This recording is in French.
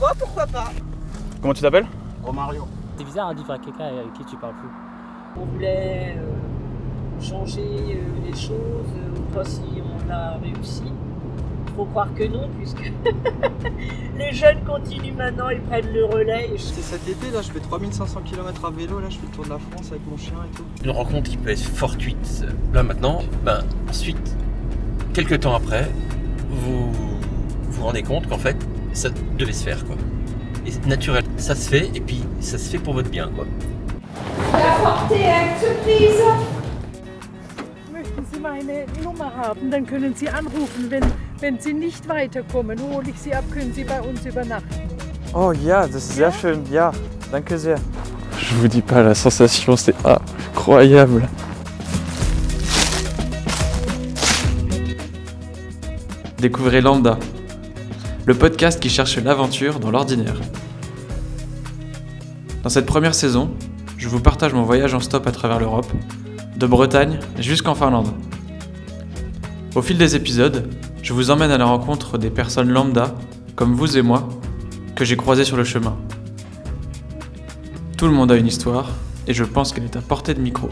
Ouais, pourquoi pas Comment tu t'appelles Romario. C'est bizarre hein, de vivre avec quelqu'un avec qui tu parles plus. On voulait euh, changer euh, les choses, euh, on pas si on a réussi. Faut croire que non, puisque les jeunes continuent maintenant, ils prennent le relais. Et C'est cet été, là, je fais 3500 km à vélo, là, je fais le tour de la France avec mon chien et tout. Une rencontre qui peut être fortuite là maintenant, ben ensuite, quelques temps après, vous vous rendez compte qu'en fait, ça devait se faire quoi. Et c'est naturel, ça se fait et puis ça se fait pour votre bien quoi. Möchten Sie meine Nummer haben, dann können Sie anrufen. Wenn, wenn Sie nicht weiterkommen, hole ich Sie ab, können Sie bei uns übernachten. Oh ja, das ist sehr schön. Ja, danke sehr. Je vous dis pas, la sensation, c'est incroyable. Découvrez Lambda, le podcast qui cherche l'aventure dans l'ordinaire. Dans cette première saison, je vous partage mon voyage en stop à travers l'Europe, de Bretagne jusqu'en Finlande. Au fil des épisodes, je vous emmène à la rencontre des personnes lambda, comme vous et moi, que j'ai croisées sur le chemin. Tout le monde a une histoire, et je pense qu'elle est à portée de micro.